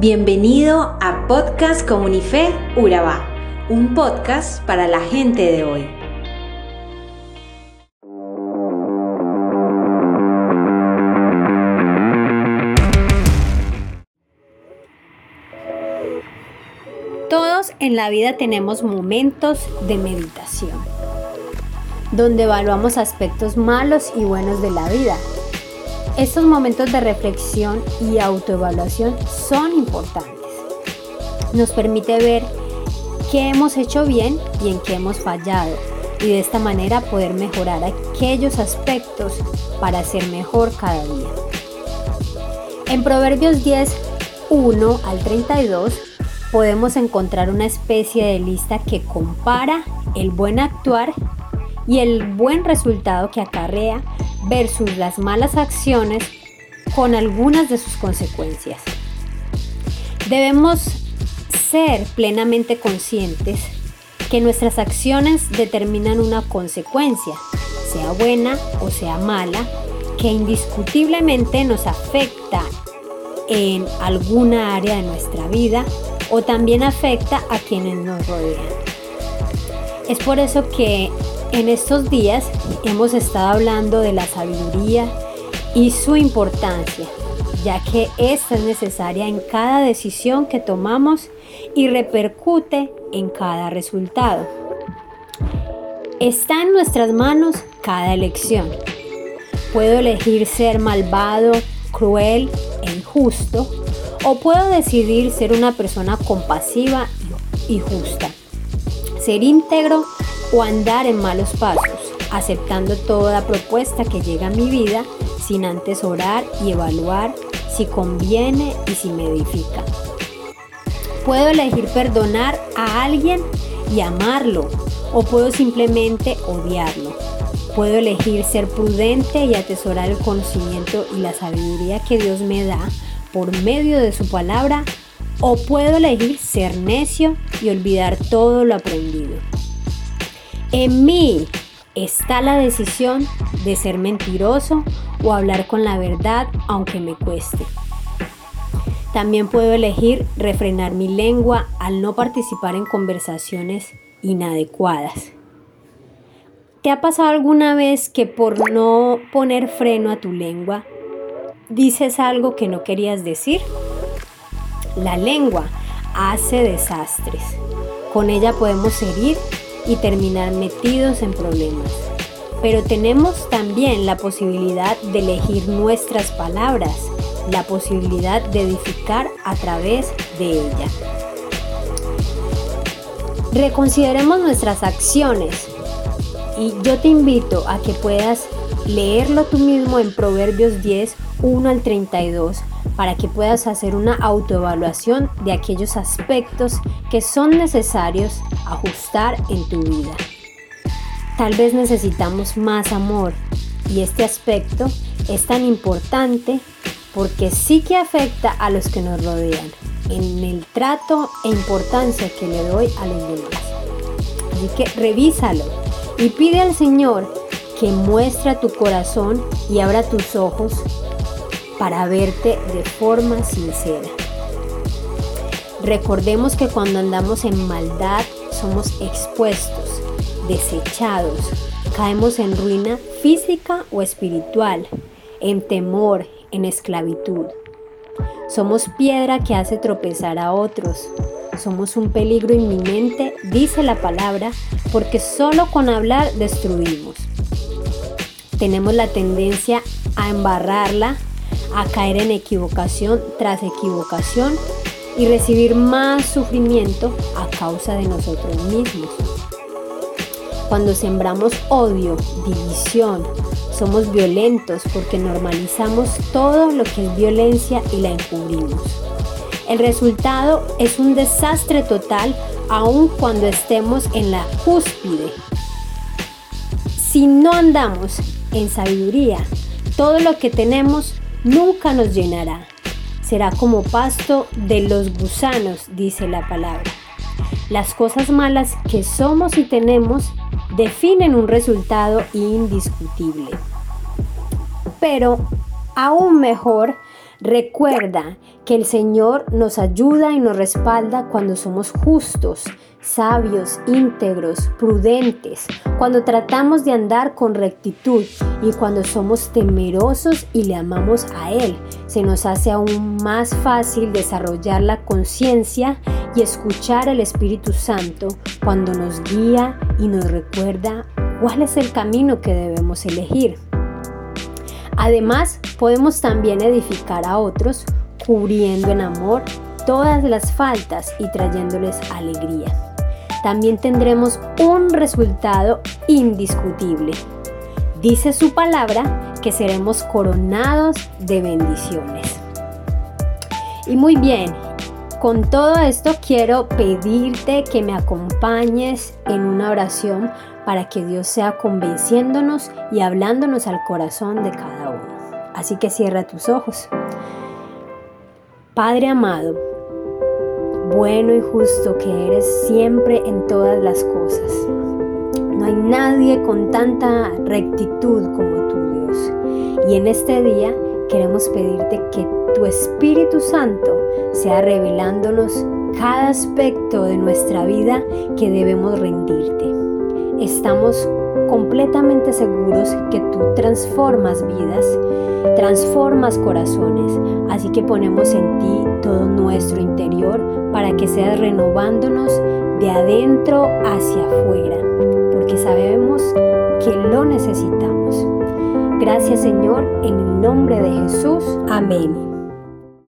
Bienvenido a Podcast Comunife Urabá, un podcast para la gente de hoy. Todos en la vida tenemos momentos de meditación, donde evaluamos aspectos malos y buenos de la vida estos momentos de reflexión y autoevaluación son importantes. Nos permite ver qué hemos hecho bien y en qué hemos fallado y de esta manera poder mejorar aquellos aspectos para ser mejor cada día. En Proverbios 10, 1 al 32 podemos encontrar una especie de lista que compara el buen actuar y el buen resultado que acarrea versus las malas acciones con algunas de sus consecuencias. Debemos ser plenamente conscientes que nuestras acciones determinan una consecuencia, sea buena o sea mala, que indiscutiblemente nos afecta en alguna área de nuestra vida o también afecta a quienes nos rodean. Es por eso que en estos días hemos estado hablando de la sabiduría y su importancia, ya que esta es necesaria en cada decisión que tomamos y repercute en cada resultado. Está en nuestras manos cada elección. Puedo elegir ser malvado, cruel e injusto, o puedo decidir ser una persona compasiva y justa. Ser íntegro o andar en malos pasos, aceptando toda propuesta que llega a mi vida sin antes orar y evaluar si conviene y si me edifica. Puedo elegir perdonar a alguien y amarlo o puedo simplemente odiarlo. Puedo elegir ser prudente y atesorar el conocimiento y la sabiduría que Dios me da por medio de su palabra o puedo elegir ser necio y olvidar todo lo aprendido. En mí está la decisión de ser mentiroso o hablar con la verdad aunque me cueste. También puedo elegir refrenar mi lengua al no participar en conversaciones inadecuadas. ¿Te ha pasado alguna vez que por no poner freno a tu lengua dices algo que no querías decir? La lengua hace desastres. Con ella podemos herir y terminar metidos en problemas. Pero tenemos también la posibilidad de elegir nuestras palabras, la posibilidad de edificar a través de ella. Reconsideremos nuestras acciones y yo te invito a que puedas leerlo tú mismo en Proverbios 10, 1 al 32 para que puedas hacer una autoevaluación de aquellos aspectos que son necesarios ajustar en tu vida. Tal vez necesitamos más amor y este aspecto es tan importante porque sí que afecta a los que nos rodean en el trato e importancia que le doy a los demás. Así que revísalo y pide al Señor que muestre tu corazón y abra tus ojos para verte de forma sincera. Recordemos que cuando andamos en maldad somos expuestos, desechados, caemos en ruina física o espiritual, en temor, en esclavitud. Somos piedra que hace tropezar a otros. Somos un peligro inminente, dice la palabra, porque solo con hablar destruimos. Tenemos la tendencia a embarrarla a caer en equivocación tras equivocación y recibir más sufrimiento a causa de nosotros mismos. Cuando sembramos odio, división, somos violentos porque normalizamos todo lo que es violencia y la encubrimos. El resultado es un desastre total aun cuando estemos en la cúspide. Si no andamos en sabiduría, todo lo que tenemos nunca nos llenará. Será como pasto de los gusanos, dice la palabra. Las cosas malas que somos y tenemos definen un resultado indiscutible. Pero aún mejor, recuerda que el Señor nos ayuda y nos respalda cuando somos justos, sabios, íntegros, prudentes, cuando tratamos de andar con rectitud y cuando somos temerosos y le amamos a Él. Se nos hace aún más fácil desarrollar la conciencia y escuchar al Espíritu Santo cuando nos guía y nos recuerda cuál es el camino que debemos elegir. Además, podemos también edificar a otros cubriendo en amor todas las faltas y trayéndoles alegría también tendremos un resultado indiscutible. Dice su palabra que seremos coronados de bendiciones. Y muy bien, con todo esto quiero pedirte que me acompañes en una oración para que Dios sea convenciéndonos y hablándonos al corazón de cada uno. Así que cierra tus ojos. Padre amado, bueno y justo que eres siempre en todas las cosas. No hay nadie con tanta rectitud como tú, Dios. Y en este día queremos pedirte que tu Espíritu Santo sea revelándonos cada aspecto de nuestra vida que debemos rendirte. Estamos completamente seguros que tú transformas vidas, transformas corazones, así que ponemos en ti todo nuestro interior para que seas renovándonos de adentro hacia afuera, porque sabemos que lo necesitamos. Gracias Señor, en el nombre de Jesús. Amén.